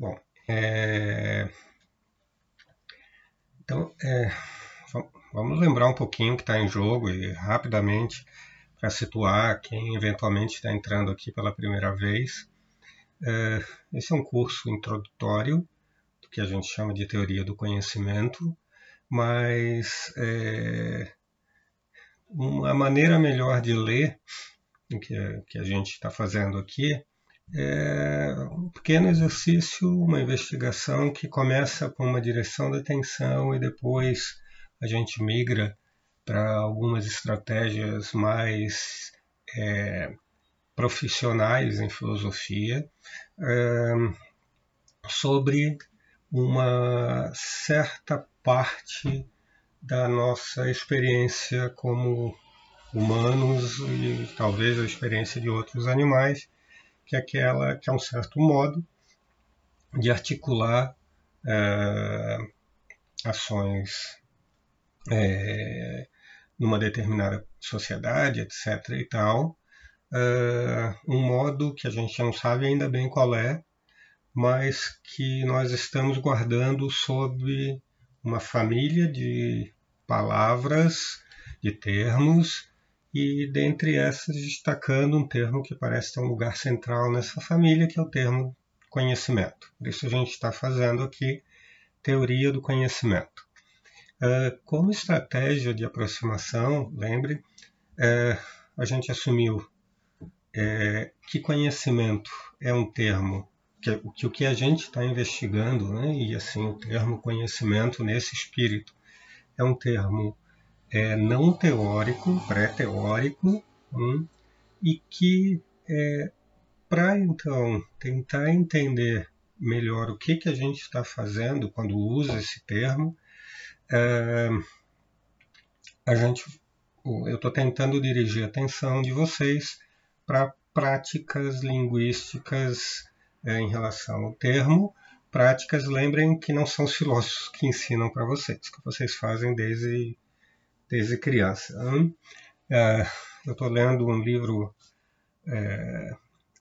Bom, é... então é... vamos lembrar um pouquinho o que está em jogo e rapidamente para situar quem eventualmente está entrando aqui pela primeira vez. É... Esse é um curso introdutório do que a gente chama de teoria do conhecimento, mas é... uma maneira melhor de ler o que, que a gente está fazendo aqui é um pequeno exercício, uma investigação que começa com uma direção da atenção e depois a gente migra para algumas estratégias mais é, profissionais em filosofia é, sobre uma certa parte da nossa experiência como humanos e talvez a experiência de outros animais que é aquela que é um certo modo de articular é, ações é, numa determinada sociedade, etc. e tal, é, um modo que a gente não sabe ainda bem qual é, mas que nós estamos guardando sob uma família de palavras, de termos e dentre essas destacando um termo que parece ter um lugar central nessa família, que é o termo conhecimento. Por isso a gente está fazendo aqui teoria do conhecimento. Uh, como estratégia de aproximação, lembre, uh, a gente assumiu uh, que conhecimento é um termo que, que o que a gente está investigando, né, e assim o termo conhecimento nesse espírito é um termo é, não teórico, pré-teórico, hum, e que é, para então tentar entender melhor o que, que a gente está fazendo quando usa esse termo, é, a gente, eu estou tentando dirigir a atenção de vocês para práticas linguísticas é, em relação ao termo, práticas, lembrem que não são os filósofos que ensinam para vocês, que vocês fazem desde desde criança. É, eu estou lendo um livro é,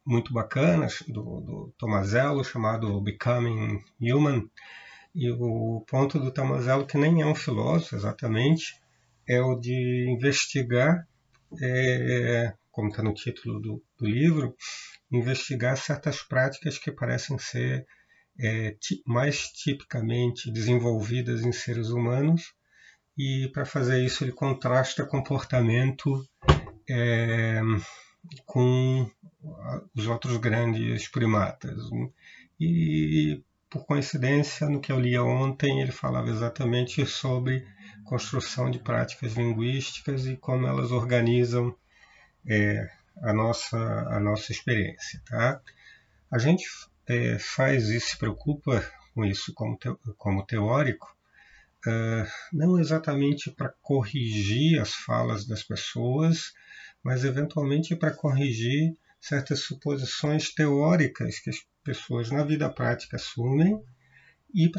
muito bacana do, do Tomazello chamado Becoming Human e o ponto do Tomazello que nem é um filósofo exatamente é o de investigar é, como está no título do, do, livro investigar certas práticas que parecem ser é, mais tipicamente desenvolvidas em seres humanos e para fazer isso ele contrasta comportamento é, com os outros grandes primatas. E por coincidência, no que eu li ontem, ele falava exatamente sobre construção de práticas linguísticas e como elas organizam é, a, nossa, a nossa experiência. Tá? A gente é, faz isso, se preocupa com isso como, te, como teórico, uh, não exatamente para corrigir as falas das pessoas, mas eventualmente para corrigir certas suposições teóricas que as pessoas na vida prática assumem e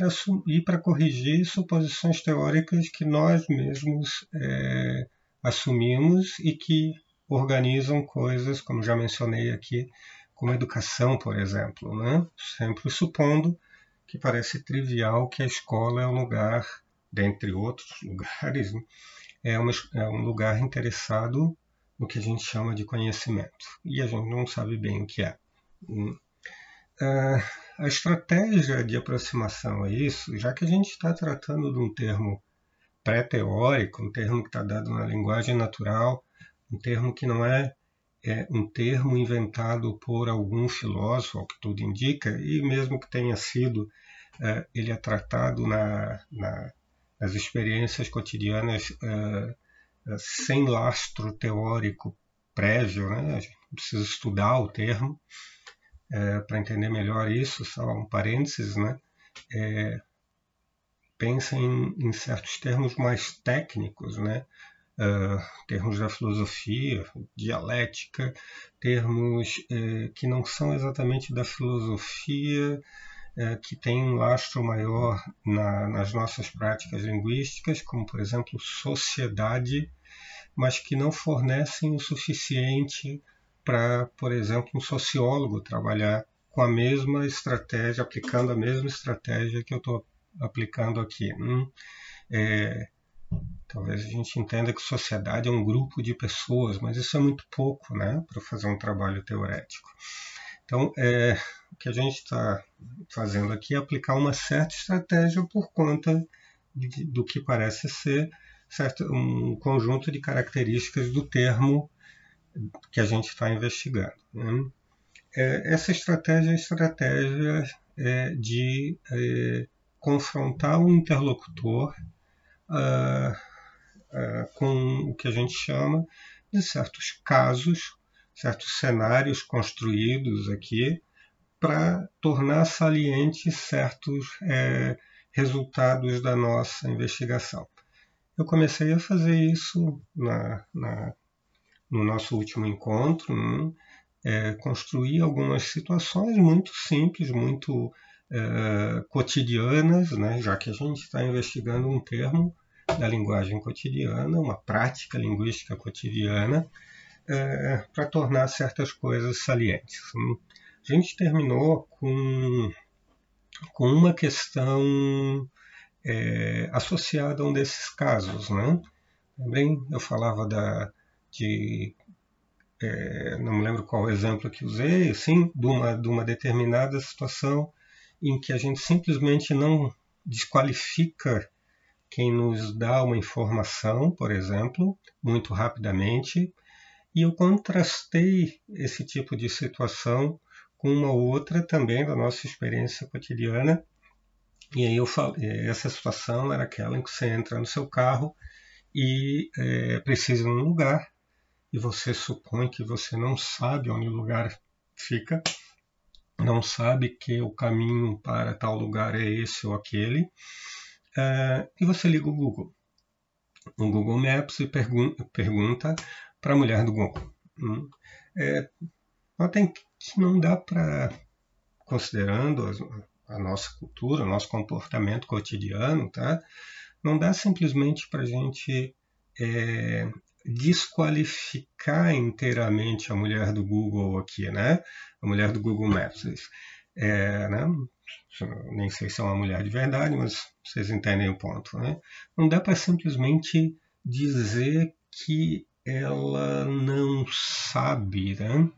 para corrigir suposições teóricas que nós mesmos é, assumimos e que organizam coisas, como já mencionei aqui, como educação, por exemplo, né? sempre supondo que parece trivial que a escola é um lugar dentre outros lugares, né, é, é um lugar interessado no que a gente chama de conhecimento. E a gente não sabe bem o que é. Hum. Ah, a estratégia de aproximação a isso, já que a gente está tratando de um termo pré-teórico, um termo que está dado na linguagem natural, um termo que não é, é, um termo inventado por algum filósofo, ao que tudo indica, e mesmo que tenha sido, é, ele é tratado na, na, as experiências cotidianas uh, sem lastro teórico prévio, né? a gente precisa estudar o termo uh, eh, para entender melhor isso, só um parênteses, né? É, pensa em, em, certos termos mais técnicos, né? Uh, termos da filosofia, dialética, termos que não são exatamente da filosofia, é, que tem um lastro maior na, nas nossas práticas linguísticas, como por exemplo sociedade, mas que não fornecem o suficiente para, por exemplo, um sociólogo trabalhar com a mesma estratégia, aplicando a mesma estratégia que eu estou aplicando aqui. Hum, é, talvez a gente entenda que sociedade é um grupo de pessoas, mas isso é muito pouco né, para fazer um trabalho teorético. Então, é, que a gente está fazendo aqui é aplicar uma certa estratégia por conta de, do que parece ser certo, um conjunto de características do termo que a gente está investigando. Né? É, essa estratégia é a estratégia é, de é, confrontar o interlocutor uh, uh, com o que a gente chama de certos casos, certos cenários construídos aqui para tornar salientes certos é, resultados da nossa investigação. Eu comecei a fazer isso na, na, no nosso último encontro, né? é, construir algumas situações muito simples, muito é, cotidianas, né? já que a gente está investigando um termo da linguagem cotidiana, uma prática linguística cotidiana, é, para tornar certas coisas salientes. A gente terminou com, com uma questão é, associada a um desses casos. Né? Também eu falava da, de é, não me lembro qual exemplo que usei, sim, de uma, de uma determinada situação em que a gente simplesmente não desqualifica quem nos dá uma informação, por exemplo, muito rapidamente, e eu contrastei esse tipo de situação com uma outra também da nossa experiência cotidiana. E aí eu falei, essa situação era aquela em que você entra no seu carro e é, precisa de um lugar e você supõe que você não sabe onde o lugar fica, não sabe que o caminho para tal lugar é esse ou aquele, é, e você liga o Google, o Google Maps e pergun pergunta para a mulher do Google. Hum, é, notem que não dá para, considerando a, a nossa cultura, o nosso comportamento cotidiano, tá? não dá simplesmente para a gente é, desqualificar inteiramente a mulher do Google aqui, né? A mulher do Google Maps. É, né? Nem sei se é uma mulher de verdade, mas vocês entendem o ponto, né? Não dá para simplesmente dizer que ela não sabe, né?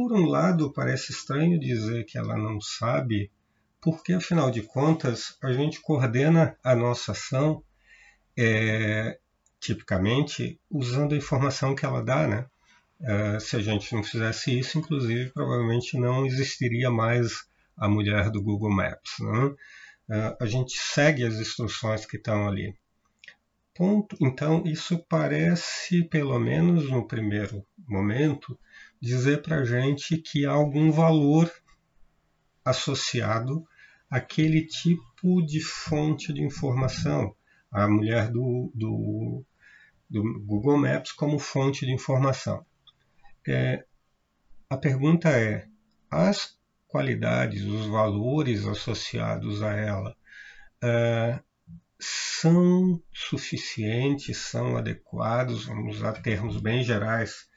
Por um lado, parece estranho dizer que ela não sabe, porque afinal de contas a gente coordena a nossa ação é, tipicamente, usando a informação que ela dá, né? Uh, se a gente não fizesse isso, inclusive, provavelmente não existiria mais a mulher do Google Maps. Né? Uh, a gente segue as instruções que estão ali. Ponto. Então, isso parece, pelo menos no primeiro momento, dizer para a gente que há algum valor associado àquele tipo de fonte de informação. A mulher do, do do Google Maps como fonte de informação. É, a pergunta é: as qualidades, os valores associados a ela uh, são suficientes, são adequados, vamos usar termos bem gerais,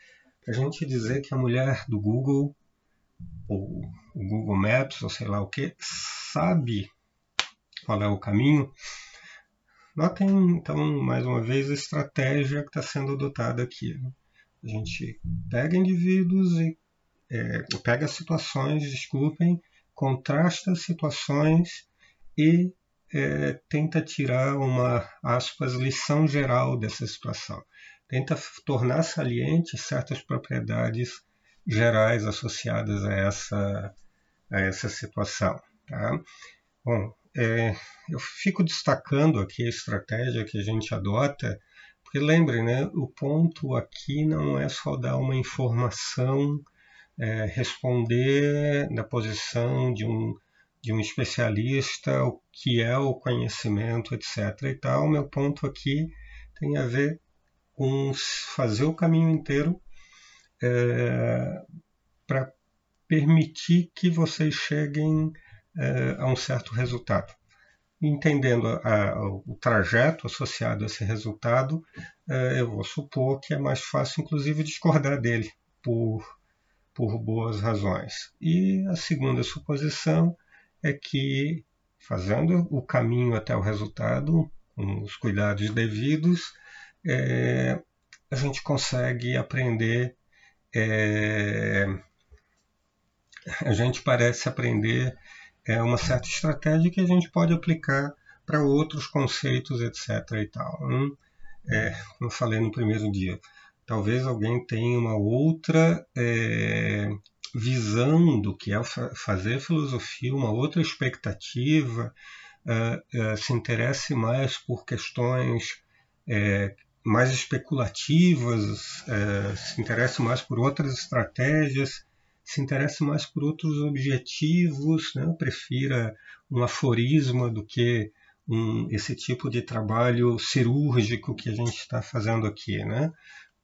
a gente dizer que a mulher do Google, ou o Google Maps, ou sei lá o que, sabe qual é o caminho Notem, então, mais uma vez, a estratégia que está sendo adotada aqui. Né? A gente pega indivíduos e é, pega situações, desculpem, contrasta situações e é, tenta tirar uma, aspas, lição geral dessa situação. Tenta tornar saliente certas propriedades gerais associadas a essa, a essa situação. Tá? Bom, é, eu fico destacando aqui a estratégia que a gente adota, porque lembrem, né, o ponto aqui não é só dar uma informação, é, responder na posição de um, de um especialista o que é o conhecimento, etc. E tal. Meu ponto aqui tem a ver com fazer o caminho inteiro é, para permitir que vocês cheguem é, a um certo resultado. Entendendo a, a, o trajeto associado a esse resultado, é, eu vou supor que é mais fácil, inclusive, discordar dele por, por boas razões. E a segunda suposição é que, fazendo o caminho até o resultado, com os cuidados devidos, é, a gente consegue aprender. É, a gente parece aprender é, uma certa estratégia que a gente pode aplicar para outros conceitos, etc. E tal. É, como falei no primeiro dia, talvez alguém tenha uma outra é, visão do que é fazer filosofia, uma outra expectativa, uh, uh, se interesse mais por questões uh, mais especulativas, se interesse mais por outras estratégias, se interesse mais por outros objetivos, né? prefira um aforisma do que um, esse tipo de trabalho cirúrgico que a gente está fazendo aqui. Né?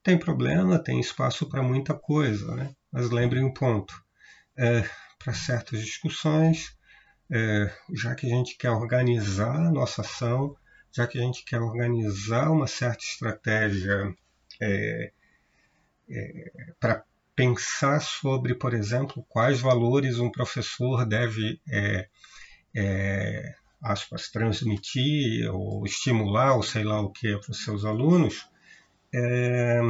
Tem problema, tem espaço para muita coisa, né? mas lembrem um ponto: é, para certas discussões, é, já que a gente quer organizar a nossa ação, já que a gente quer organizar uma certa estratégia é, é, para pensar sobre, por exemplo, quais valores um professor deve é, é, aspas, transmitir ou estimular ou sei lá o que para os seus alunos, é,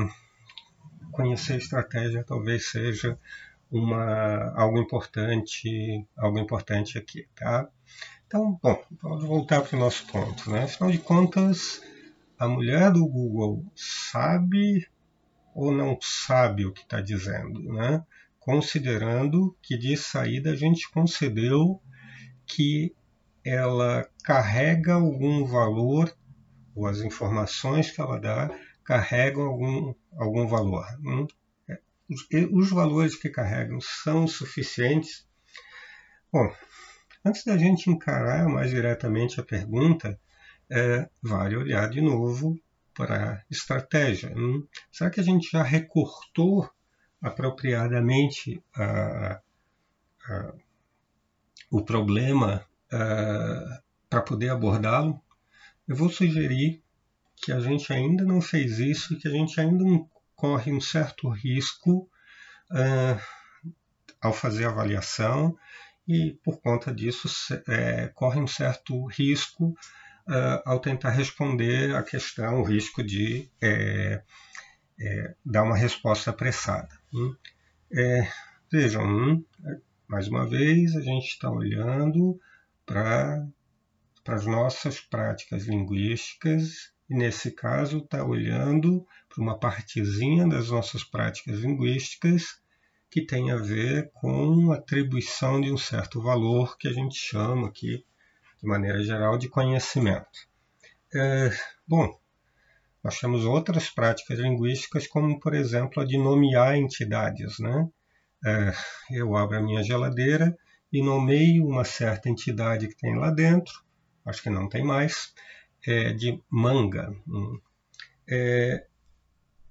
conhecer a estratégia talvez seja uma algo importante algo importante aqui, tá? Então, bom, vamos voltar para o nosso ponto, né? Afinal de contas, a mulher do Google sabe ou não sabe o que está dizendo, né? Considerando que de saída a gente concedeu que ela carrega algum valor ou as informações que ela dá carregam algum, algum valor. Hum? Os valores que carregam são suficientes? Bom, antes da gente encarar mais diretamente a pergunta, é, vale olhar de novo para a estratégia. Hum? Será que a gente já recortou apropriadamente a, a, o problema para poder abordá-lo? Eu vou sugerir que a gente ainda não fez isso e que a gente ainda corre um certo risco uh, ao fazer a avaliação e, por conta disso, é, corre um certo risco uh, ao tentar responder a questão, o risco de é, é, dar uma resposta apressada. Hum? vejam, hum, mais uma vez, a gente está olhando para as nossas práticas linguísticas e nesse caso está olhando para uma partezinha das nossas práticas linguísticas que tem a ver com atribuição de um certo valor que a gente chama aqui, de maneira geral, de conhecimento. É, bom, nós temos outras práticas linguísticas, como, por exemplo, a de nomear entidades. Né? É, eu abro a minha geladeira e nomeio uma certa entidade que tem lá dentro, acho que não tem mais, é, de manga. É,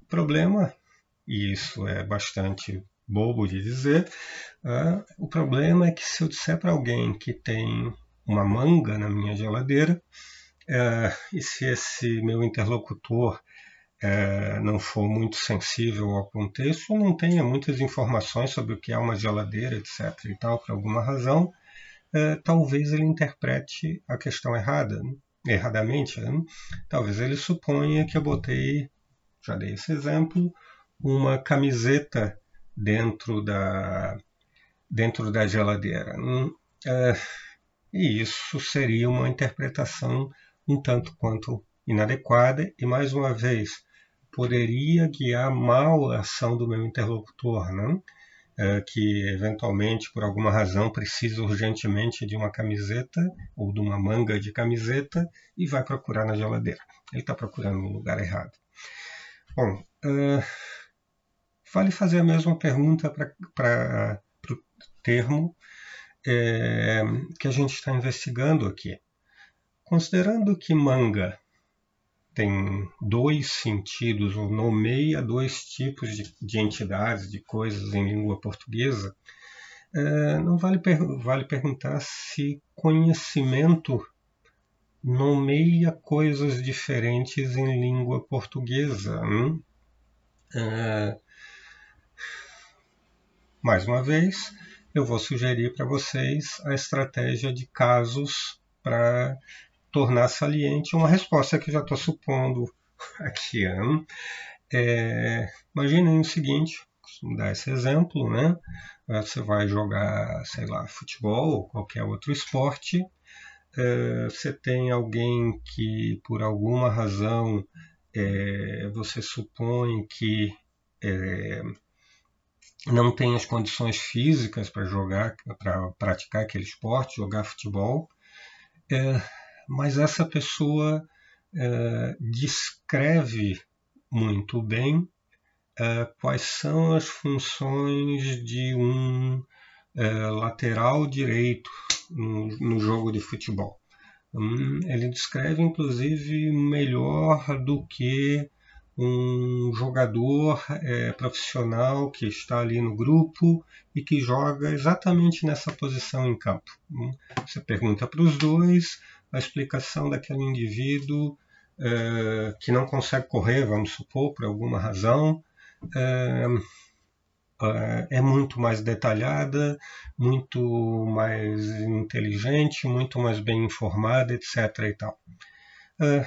problema, e isso é bastante bobo de dizer, é, o problema é que se eu disser para alguém que tem uma manga na minha geladeira, é, e se esse meu interlocutor é, não for muito sensível ao contexto, não tenha muitas informações sobre o que é uma geladeira, etc. e tal, por alguma razão, é, talvez ele interprete a questão errada. Né? erradamente, né? talvez ele suponha que eu botei, já dei esse exemplo, uma camiseta dentro da, dentro da geladeira. Hum, é, e isso seria uma interpretação um tanto quanto inadequada e, mais uma vez, poderia guiar mal a ação do meu interlocutor. Né? É, que eventualmente, por alguma razão, precisa urgentemente de uma camiseta ou de uma manga de camiseta e vai procurar na geladeira. Ele está procurando no lugar errado. Bom, uh, vale fazer a mesma pergunta para o termo é, que a gente está investigando aqui. Considerando que manga tem dois sentidos, ou nomeia dois tipos de, de entidades, de coisas em língua portuguesa, é, não vale, per vale perguntar se conhecimento nomeia coisas diferentes em língua portuguesa. Hum? É, mais uma vez, eu vou sugerir para vocês a estratégia de casos para tornar saliente uma resposta que já estou supondo aqui. Né? É, imaginem o seguinte, vou dar esse exemplo, né? Você vai jogar, sei lá, futebol ou qualquer outro esporte, é, você tem alguém que, por alguma razão, é, você supõe que é, não tem as condições físicas para jogar, para praticar aquele esporte, jogar futebol, é, mas essa pessoa é, descreve muito bem é, quais são as funções de um é, lateral direito no, no, jogo de futebol. Hum, ele descreve, inclusive, melhor do que um jogador é, profissional que está ali no grupo e que joga exatamente nessa posição em campo. Hum, você pergunta para os dois a explicação daquele indivíduo é, que não consegue correr, vamos supor, por alguma razão, é, é, é muito mais detalhada, muito mais inteligente, muito mais bem informada, etc. E tal. É,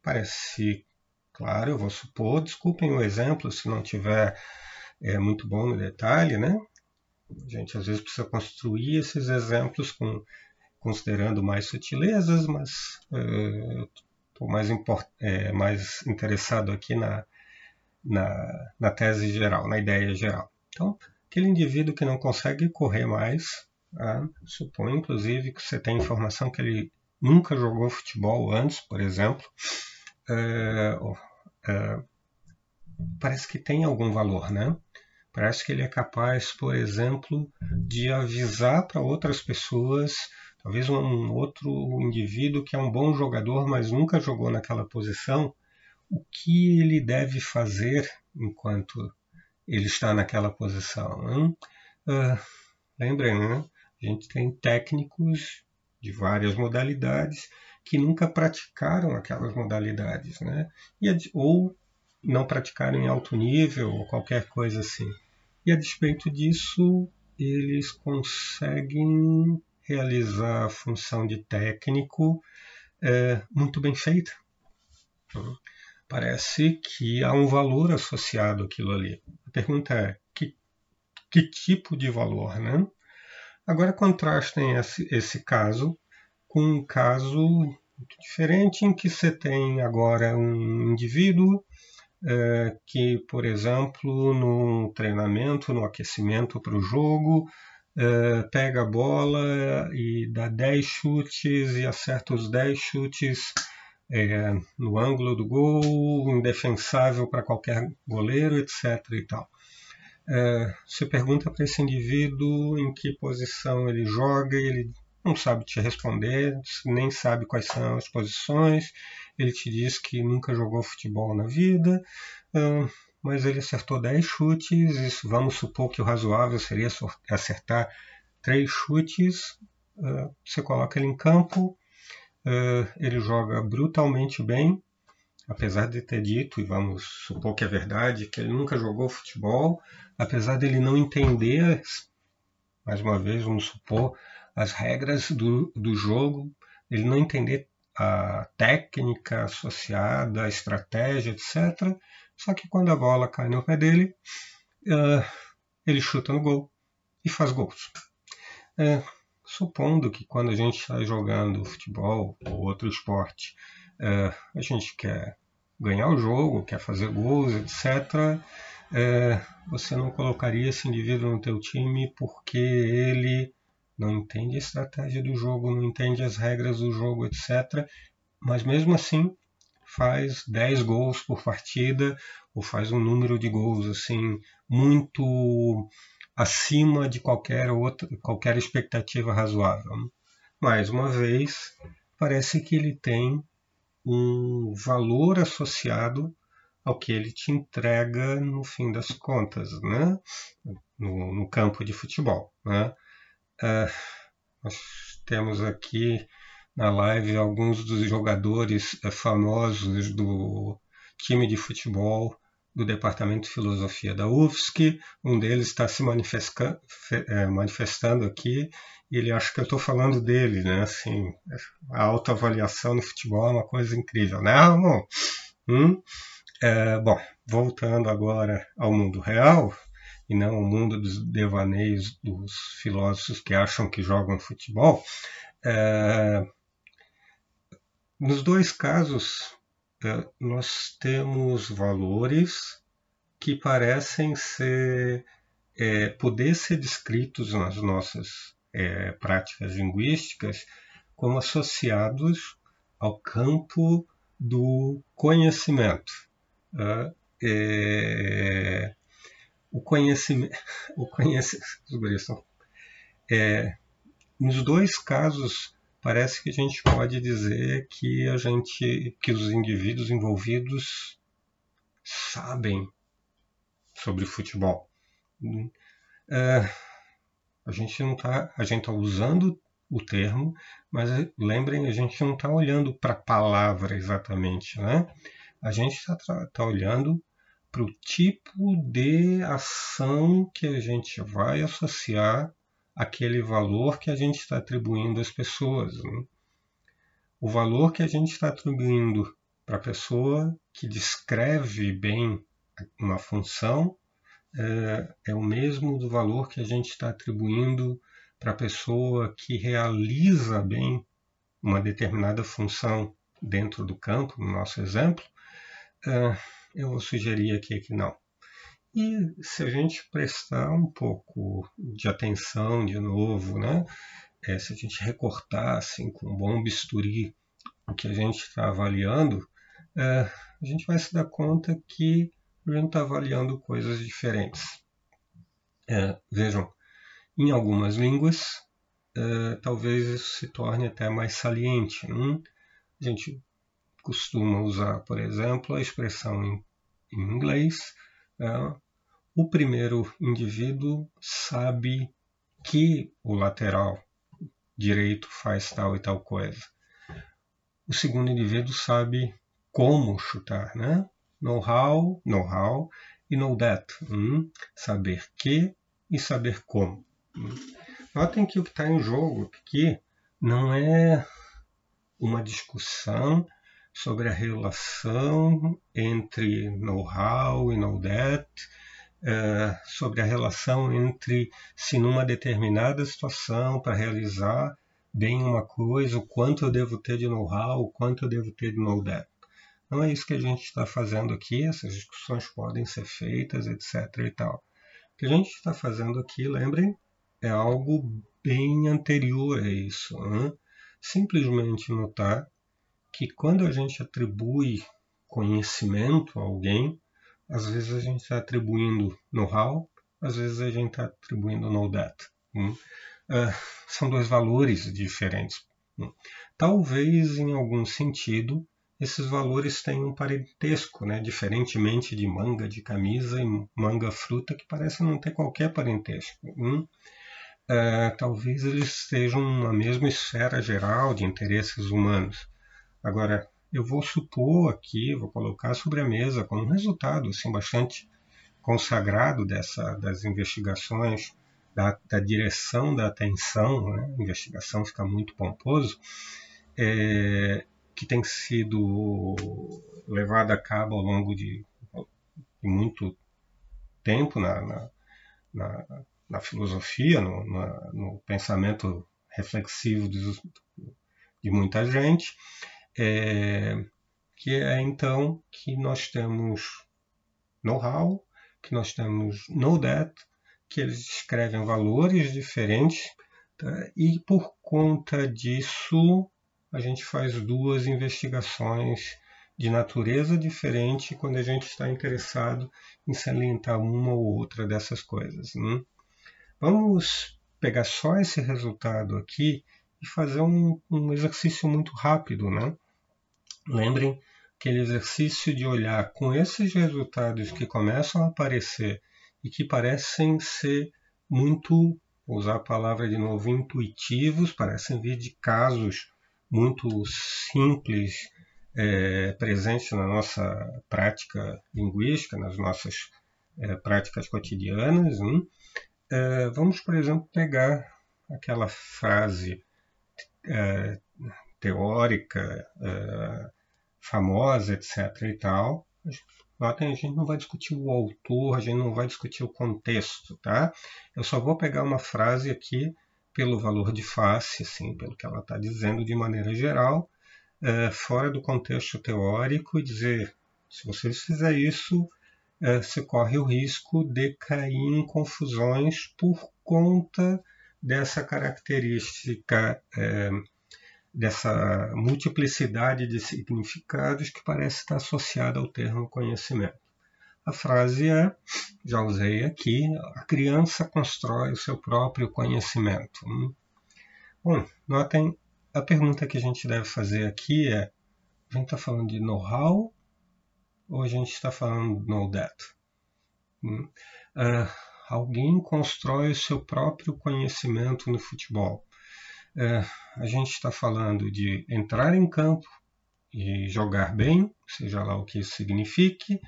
parece claro, eu vou supor, desculpem o exemplo se não tiver é, muito bom no detalhe, né? A gente às vezes precisa construir esses exemplos com, considerando mais sutilezas, mas estou mais, é, mais interessado aqui na, na, na tese geral, na ideia geral. Então, aquele indivíduo que não consegue correr mais, ah, supõe inclusive que você tem informação que ele nunca jogou futebol antes, por exemplo, é, é, parece que tem algum valor, né? Parece que ele é capaz, por exemplo, de avisar para outras pessoas, talvez um outro indivíduo que é um bom jogador, mas nunca jogou naquela posição, o que ele deve fazer enquanto ele está naquela posição. Uh, lembrem, né? a gente tem técnicos de várias modalidades que nunca praticaram aquelas modalidades, né? E, ou não praticaram em alto nível ou qualquer coisa assim. E a despeito disso, eles conseguem realizar a função de técnico é, muito bem feita. Parece que há um valor associado àquilo ali. A pergunta é: que, que tipo de valor, né? Agora contrastem esse, esse caso com um caso diferente em que você tem agora um indivíduo é, que, por exemplo, no treinamento, no aquecimento para o jogo, é, pega a bola e dá 10 chutes e acerta os 10 chutes é, no ângulo do gol, indefensável para qualquer goleiro, etc. E tal. É, você pergunta para esse indivíduo em que posição ele joga e ele não sabe te responder, nem sabe quais são as posições. Ele te diz que nunca jogou futebol na vida, mas ele acertou 10 chutes. Isso, vamos supor que o razoável seria acertar 3 chutes. Você coloca ele em campo, ele joga brutalmente bem, apesar de ter dito, e vamos supor que é verdade, que ele nunca jogou futebol, apesar dele não entender, mais uma vez, vamos supor, as regras do, do jogo, ele não entender a técnica associada, a estratégia, etc. Só que quando a bola cai no pé dele, uh, ele chuta no gol e faz gols. Uh, supondo que quando a gente está jogando futebol ou outro esporte, uh, a gente quer ganhar o jogo, quer fazer gols, etc., você não colocaria esse indivíduo no teu time porque ele não entende a estratégia do jogo, não entende as regras do jogo, etc. Mas mesmo assim faz 10 gols por partida ou faz um número de gols assim muito acima de qualquer outra qualquer expectativa razoável. Mais uma vez, parece que ele tem um valor associado ao que ele te entrega no fim das contas, né? no, no campo de futebol. Né? Uh, nós temos aqui na live alguns dos jogadores uh, famosos do time de futebol do Departamento de Filosofia da UFSC, um deles está se é, manifestando aqui, ele acha que eu estou falando dele, né? Assim, a autoavaliação no futebol é uma coisa incrível, né, Ramon? Hum? É, bom, voltando agora ao mundo real, e não ao mundo dos devaneios dos filósofos que acham que jogam futebol, é, nos dois casos é, nós temos valores que parecem ser é, poder ser descritos nas nossas é, práticas linguísticas como associados ao campo do conhecimento. Né? É, o conhecimento, o conhecimento, é, nos dois casos parece que a gente pode dizer que a gente, que os indivíduos envolvidos sabem sobre futebol. É, a gente não está, a gente está usando o termo, mas lembrem, a gente não está olhando para a palavra exatamente, né? A gente está tá olhando para o tipo de ação que a gente vai associar aquele valor que a gente está atribuindo às pessoas. Né? O valor que a gente está atribuindo para a pessoa que descreve bem uma função é, é, o mesmo do valor que a gente está atribuindo para a pessoa que realiza bem uma determinada função dentro do campo, no nosso exemplo. É, eu vou sugerir aqui que não. E se a gente prestar um pouco de atenção de novo, né? É, se a gente recortar assim, com um bom bisturi o que a gente está avaliando, é, a gente vai se dar conta que a gente está avaliando coisas diferentes. É, vejam, em algumas línguas, é, talvez isso se torne até mais saliente. Hum? A gente costuma usar, por exemplo, a expressão em, em inglês é, o primeiro indivíduo sabe que o lateral direito faz tal e tal coisa. O segundo indivíduo sabe como chutar, né? Know-how, know-how e know that. Hum? Saber que e saber como. Hum? Notem que o que está em jogo aqui não é uma discussão sobre a relação entre know-how e know that, é, sobre a relação entre se numa determinada situação para realizar bem uma coisa, o quanto eu devo ter de know-how, o quanto eu devo ter de know-that. Não é isso que a gente está fazendo aqui, essas discussões podem ser feitas, etc. e tal. O que a gente está fazendo aqui, lembrem, é algo bem anterior a isso. Né? Simplesmente notar que quando a gente atribui conhecimento a alguém, às vezes a gente está atribuindo know-how, às vezes a gente está atribuindo know-that. Hum? Uh, são dois valores diferentes. Hum? Talvez, em algum sentido, esses valores tenham um parentesco, né? diferentemente de manga de camisa e manga fruta, que parece não ter qualquer parentesco. Hum? Uh, talvez eles estejam na mesma esfera geral de interesses humanos. Agora, eu vou supor aqui, vou colocar sobre a mesa como um resultado assim, bastante consagrado dessa, das investigações, da, da direção da atenção, né? investigação fica muito pomposo, é, que tem sido levada a cabo ao longo de, de muito tempo na, na, na, na filosofia, no, no, pensamento reflexivo de, de muita gente, é, que é então que nós temos know-how, que nós temos know that, que eles escrevem valores diferentes, tá? e por conta disso a gente faz duas investigações de natureza diferente quando a gente está interessado em salientar uma ou outra dessas coisas. Né? Vamos pegar só esse resultado aqui e fazer um, um exercício muito rápido, né? Lembrem aquele exercício de olhar com esses resultados que começam a aparecer e que parecem ser muito, vou usar a palavra de novo, intuitivos, parecem vir de casos muito simples é, presente na nossa prática linguística, nas nossas é, práticas cotidianas. Hein? É, vamos, por exemplo, pegar aquela frase é, teórica, é, famosa, etc. e tal. Notem, a gente não vai discutir o autor, a gente não vai discutir o contexto, tá? Eu só vou pegar uma frase aqui pelo valor de face, assim, pelo que ela está dizendo de maneira geral, é, fora do contexto teórico, e dizer: se você fizer isso, é, você corre o risco de cair em confusões por conta dessa característica, é, dessa multiplicidade de significados que parece estar associada ao termo conhecimento. A frase é, já usei aqui, a criança constrói o seu próprio conhecimento. Bom, notem, a pergunta que a gente deve fazer aqui é, a gente está falando de know-how ou a gente está falando de know that? Uh, alguém constrói o seu próprio conhecimento no futebol. Uh, a gente está falando de entrar em campo e jogar bem, seja lá o que isso signifique,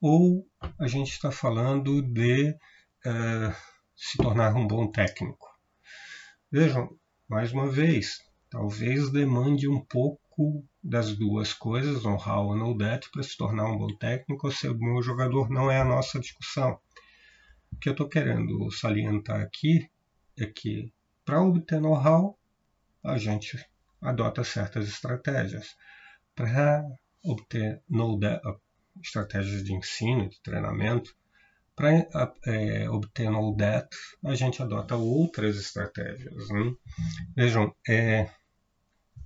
ou a gente está falando de uh, se tornar um bom técnico. Vejam, mais uma vez, talvez demande um pouco das duas coisas, know-how ou know-that, para se tornar um bom técnico ou ser um bom jogador, não é a nossa discussão. O que eu estou querendo salientar aqui é que, para obter know-how, a gente adota certas estratégias. Para obter know-that, estratégias de ensino, de treinamento, para é, obter no that, a gente adota outras estratégias. Né? Vejam, é,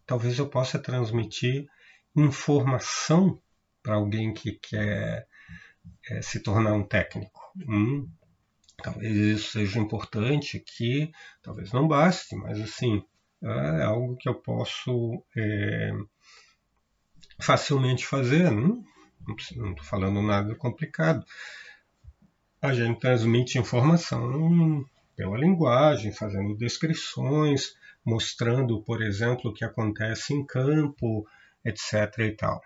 talvez eu possa transmitir informação para alguém que quer é, se tornar um técnico. Hum, talvez isso seja importante que talvez não baste, mas assim é algo que eu posso é, facilmente fazer. Né? não estou falando nada complicado. A gente transmite informação pela linguagem, fazendo descrições, mostrando, por exemplo, o que acontece em campo, etc. e tal.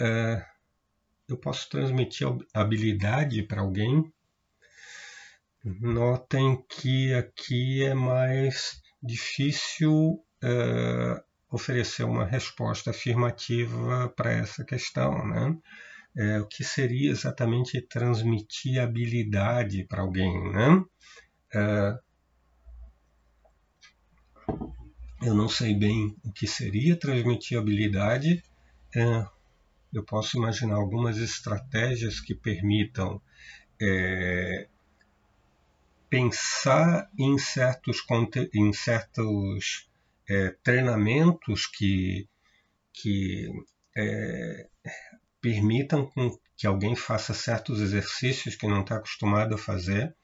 É, eu posso transmitir habilidade para alguém. Notem que aqui é mais difícil é, oferecer uma resposta afirmativa para essa questão, né? é, o que seria exatamente transmitir habilidade para alguém, né? É, eu não sei bem o que seria transmitir habilidade. É, eu posso imaginar algumas estratégias que permitam é, pensar em certos, em certos é, treinamentos que, que é, permitam que alguém faça certos exercícios que não está acostumado a fazer.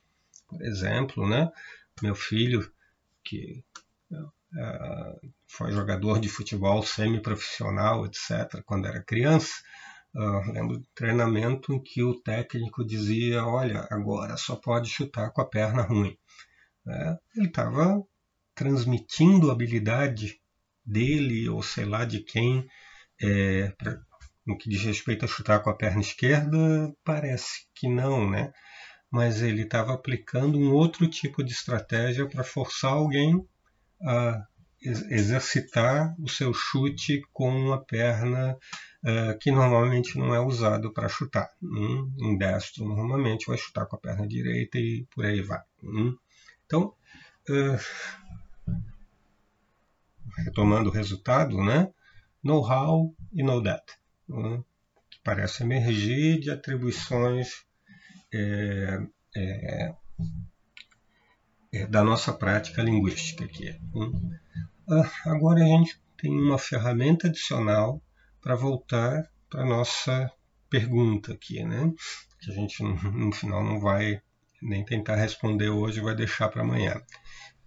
Por exemplo, né, meu filho, que uh, foi jogador de futebol semi-profissional, etc., quando era criança, uh, lembro do treinamento em que o técnico dizia: Olha, agora só pode chutar com a perna ruim. É, ele estava transmitindo a habilidade dele, ou sei lá de quem, é, no que diz respeito a chutar com a perna esquerda, parece que não, né? Mas ele estava aplicando um outro tipo de estratégia para forçar alguém a exercitar o seu chute com a perna uh, que normalmente não é usado para chutar. Hum? Um destro normalmente vai chutar com a perna direita e por aí vai. Então, uh, retomando o resultado, né? Know-how e know-that né, que parece emergir de atribuições é, é, é, da nossa prática linguística aqui. Ah, agora a gente tem uma ferramenta adicional para voltar para a nossa pergunta aqui, né? Que a gente no final não vai nem tentar responder hoje, vai deixar para amanhã.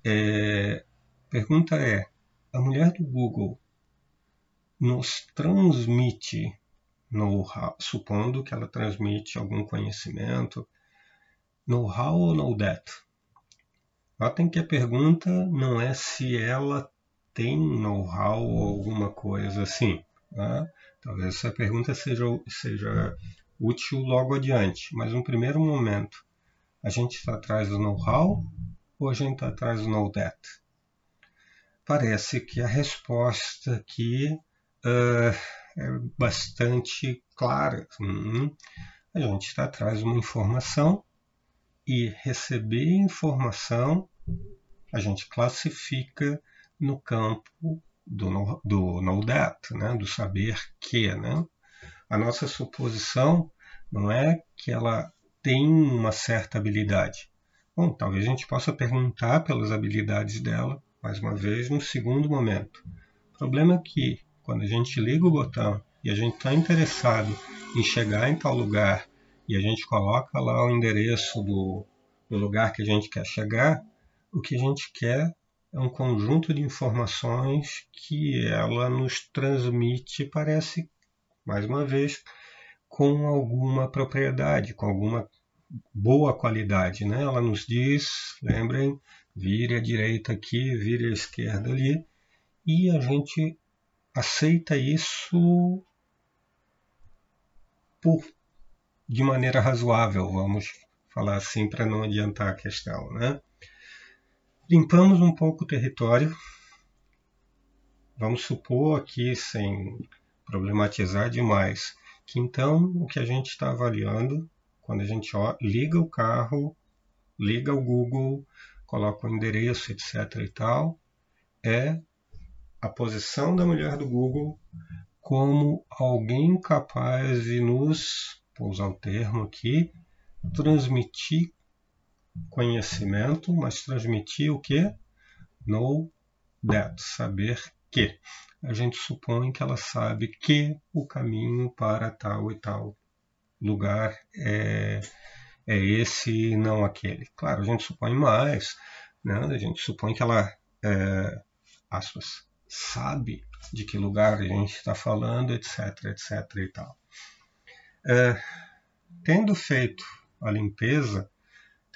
É, pergunta é: a mulher do Google nos transmite know-how, supondo que ela transmite algum conhecimento, know-how ou know-that? Notem que a pergunta não é se ela tem know-how ou alguma coisa assim. Tá? Talvez essa pergunta seja, seja útil logo adiante, mas no primeiro momento, a gente está atrás do know-how ou a gente está atrás do know-that? Parece que a resposta aqui uh, é bastante clara. Hum, a gente está atrás de uma informação e receber informação a gente classifica no campo do, do know that, né? do saber que. Né? A nossa suposição não é que ela tem uma certa habilidade. Bom, talvez a gente possa perguntar pelas habilidades dela, mais uma vez, no segundo momento. O problema é que, quando a gente liga o botão e a gente está interessado em chegar em tal lugar e a gente coloca lá o endereço do, do lugar que a gente quer chegar, o que a gente quer é um conjunto de informações que ela nos transmite, parece, mais uma vez, com alguma propriedade, com alguma boa qualidade. Né? Ela nos diz, lembrem, vire à direita aqui, vire à esquerda ali, e a gente aceita isso por, de maneira razoável, vamos falar assim para não adiantar a questão. Né? Limpamos um pouco o território. Vamos supor aqui, sem problematizar demais, que então o que a gente está avaliando, quando a gente liga o carro, liga o Google, coloca o endereço, etc. e tal, é a posição da mulher do Google como alguém capaz de nos, vou usar o termo aqui, transmitir conhecimento, mas transmitir o que? Know that, saber que. A gente supõe que ela sabe que o caminho para tal e tal lugar é, é esse e não aquele. Claro, a gente supõe mais, né? a gente supõe que ela, é, aspas, sabe de que lugar a gente está falando, etc, etc e tal. É, tendo feito a limpeza,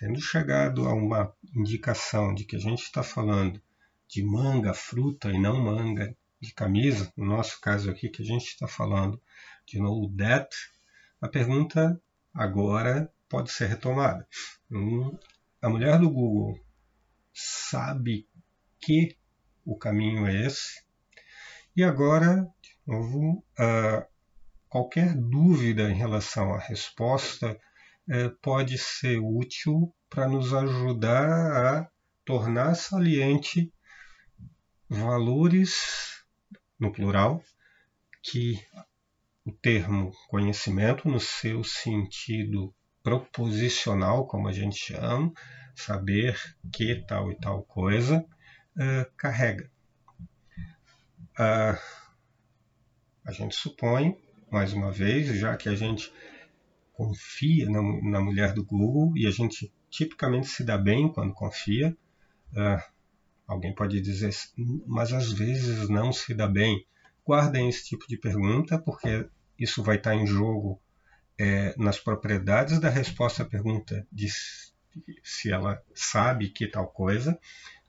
Tendo chegado a uma indicação de que a gente está falando de manga, fruta e não manga de camisa, no nosso caso aqui que a gente está falando de no that, a pergunta agora pode ser retomada. Hum, a mulher do Google sabe que o caminho é esse. E agora, de novo, uh, qualquer dúvida em relação à resposta pode ser útil para nos ajudar a tornar saliente valores, no plural, que o termo conhecimento, no seu sentido proposicional, como a gente chama, saber que tal e tal coisa, é, carrega. Ah, a gente supõe, mais uma vez, já que a gente confia na, na mulher do Google e a gente tipicamente se dá bem quando confia. Uh, alguém pode dizer, mas às vezes não se dá bem. Guardem esse tipo de pergunta, porque isso vai estar em jogo é, nas propriedades da resposta à pergunta de se ela sabe que tal coisa.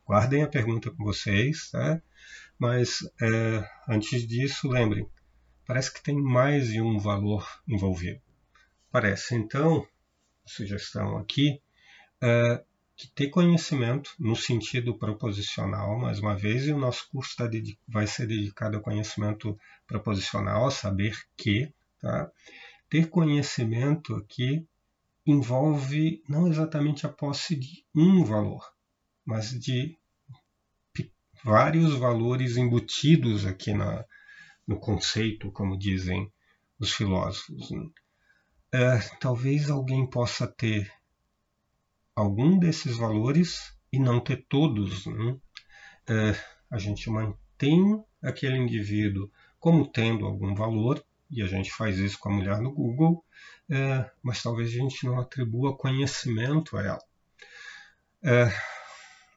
Guardem a pergunta com vocês, tá? mas é, antes disso, lembrem, parece que tem mais de um valor envolvido. Parece, então, sugestão aqui, é, que ter conhecimento no sentido proposicional, mais uma vez, e o nosso curso tá vai ser dedicado ao conhecimento proposicional, a saber que, tá? ter conhecimento aqui envolve não exatamente a posse de um valor, mas de vários valores embutidos aqui na, no conceito, como dizem os filósofos. Né? É, talvez alguém possa ter algum desses valores e não ter todos. Né? É, a gente mantém aquele indivíduo como tendo algum valor, e a gente faz isso com a mulher no Google, é, mas talvez a gente não atribua conhecimento a ela.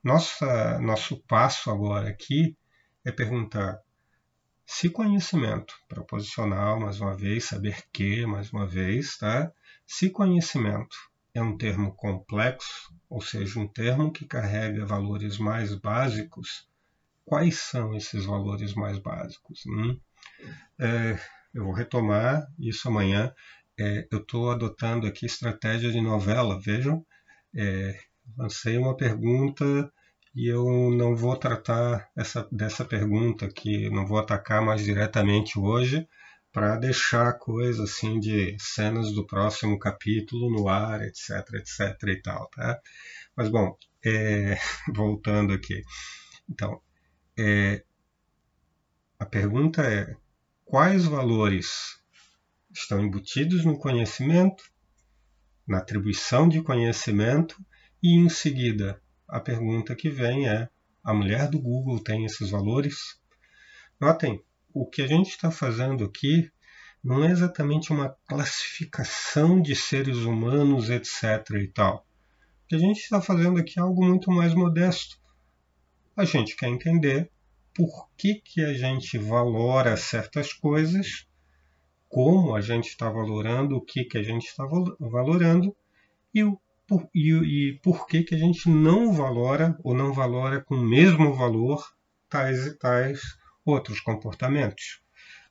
Nossa, nosso passo agora aqui é perguntar se conhecimento, proposicional, mais uma vez, saber que, mais uma vez, tá? Se conhecimento é um termo complexo, ou seja, um termo que carrega valores mais básicos, quais são esses valores mais básicos? Hum? É, eu vou retomar isso amanhã. É, eu estou adotando aqui estratégia de novela, vejam. É, lancei uma pergunta e eu não vou tratar essa, dessa pergunta aqui, não vou atacar mais diretamente hoje, para deixar coisa assim de cenas do próximo capítulo no ar, etc, etc e tal, tá? Mas bom, é, voltando aqui. Então, é, a pergunta é: quais valores estão embutidos no conhecimento, na atribuição de conhecimento, e em seguida a pergunta que vem é: a mulher do Google tem esses valores? Notem, o que a gente está fazendo aqui não é exatamente uma classificação de seres humanos, etc. e tal. O que a gente está fazendo aqui é algo muito mais modesto. A gente quer entender por que, que a gente valora certas coisas, como a gente está valorando, o que, que a gente está valorando e, o, por, e, e por que, que a gente não valora ou não valora com o mesmo valor tais e tais outros comportamentos.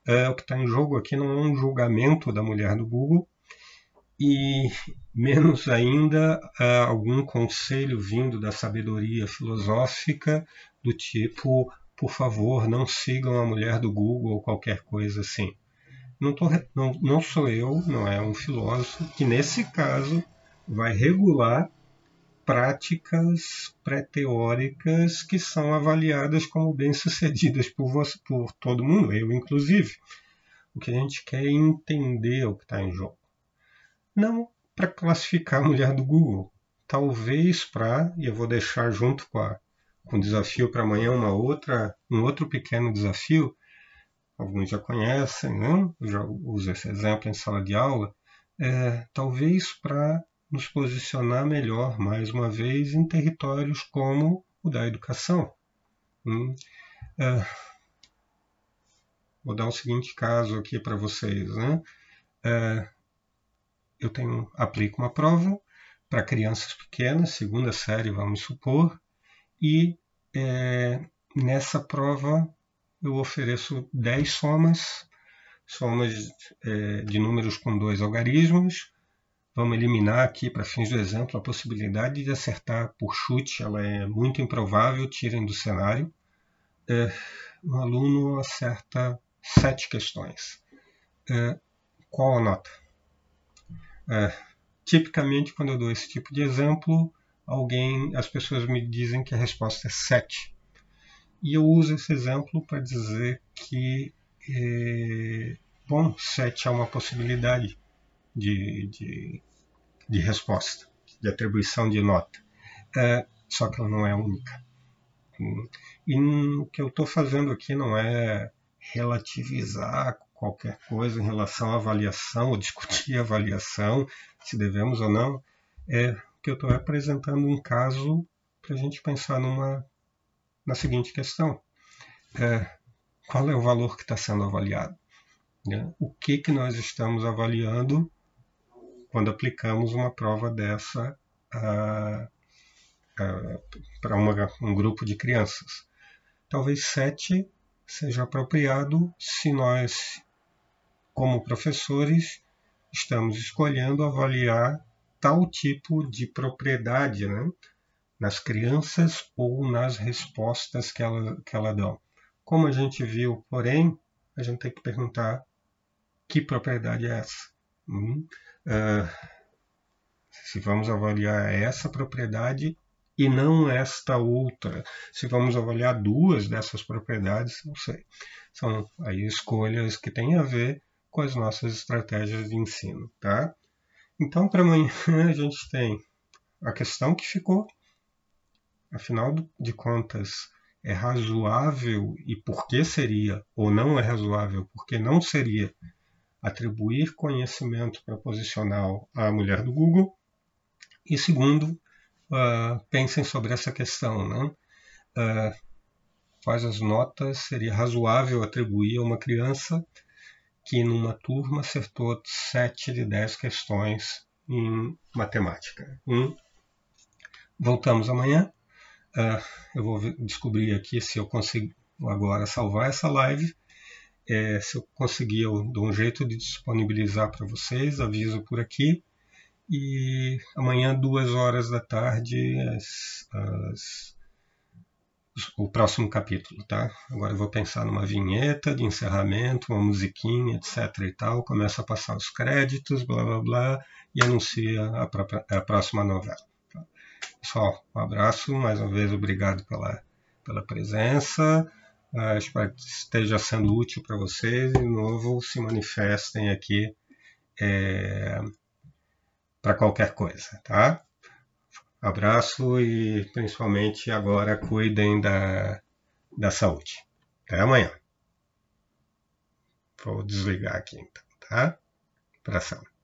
É, o que está em jogo aqui não é um julgamento da mulher do Google, e menos ainda algum conselho vindo da sabedoria filosófica do tipo, por favor, não sigam a mulher do Google ou qualquer coisa assim. Não, tô, não, não sou eu, não é um filósofo que nesse caso vai regular práticas pré-teóricas que são avaliadas como bem-sucedidas por, por todo mundo, eu inclusive. O que a gente quer é entender o que está em jogo. Não para classificar a mulher do Google, talvez para, e eu vou deixar junto com, a, com o desafio para amanhã uma outra, um outro pequeno desafio, alguns já conhecem, né? eu já uso esse exemplo em sala de aula, é, talvez para nos posicionar melhor, mais uma vez, em territórios como o da educação. Hum, é, vou dar o seguinte caso aqui para vocês. Né? É, eu tenho, aplico uma prova para crianças pequenas, segunda série, vamos supor, e é, nessa prova eu ofereço 10 somas, somas é, de números com dois algarismos, Vamos eliminar aqui, para fins do exemplo, a possibilidade de acertar por chute, ela é muito improvável, tirem do cenário. É, um aluno acerta sete questões. É, qual a nota? É, tipicamente, quando eu dou esse tipo de exemplo, alguém, as pessoas me dizem que a resposta é 7. E eu uso esse exemplo para dizer que, é, bom, 7 é uma possibilidade de, de, de resposta, de atribuição de nota. É, só que ela não é única. E o que eu estou fazendo aqui não é relativizar qualquer coisa em relação à avaliação, ou discutir a avaliação, se devemos ou não. É que eu estou apresentando um caso para a gente pensar numa, na seguinte questão. É, qual é o valor que está sendo avaliado? Né? O que, que nós estamos avaliando quando aplicamos uma prova dessa para um grupo de crianças. Talvez sete seja apropriado se nós, como professores, estamos escolhendo avaliar tal tipo de propriedade né, nas crianças ou nas respostas que ela, que ela dão. Como a gente viu, porém, a gente tem que perguntar que propriedade é essa. Hum? Uh, se vamos avaliar essa propriedade e não esta outra. Se vamos avaliar duas dessas propriedades, não sei. São aí escolhas que têm a ver com as nossas estratégias de ensino, tá? Então, para amanhã a gente tem a questão que ficou. Afinal de contas, é razoável e por que seria, ou não é razoável, porque não seria atribuir conhecimento proposicional à mulher do Google. E segundo, uh, pensem sobre essa questão. Né? Uh, quais as notas seria razoável atribuir a uma criança que numa turma acertou 7 de 10 questões em matemática. Hum? Voltamos amanhã. Uh, eu vou descobrir aqui se eu consigo agora salvar essa live. É, se eu conseguir, eu dou um jeito de disponibilizar para vocês, aviso por aqui. E amanhã, duas horas da tarde, as, as, o próximo capítulo, tá? Agora eu vou pensar numa vinheta de encerramento, uma musiquinha, etc e tal. Começa a passar os créditos, blá blá blá, e anuncia a, própria, a próxima novela. Pessoal, um abraço, mais uma vez obrigado pela, pela presença. Uh, espero que esteja sendo útil para vocês e, de novo, se manifestem aqui é, para qualquer coisa, tá? Abraço e, principalmente, agora cuidem da, da saúde. Até amanhã. Vou desligar aqui então, tá? Abração.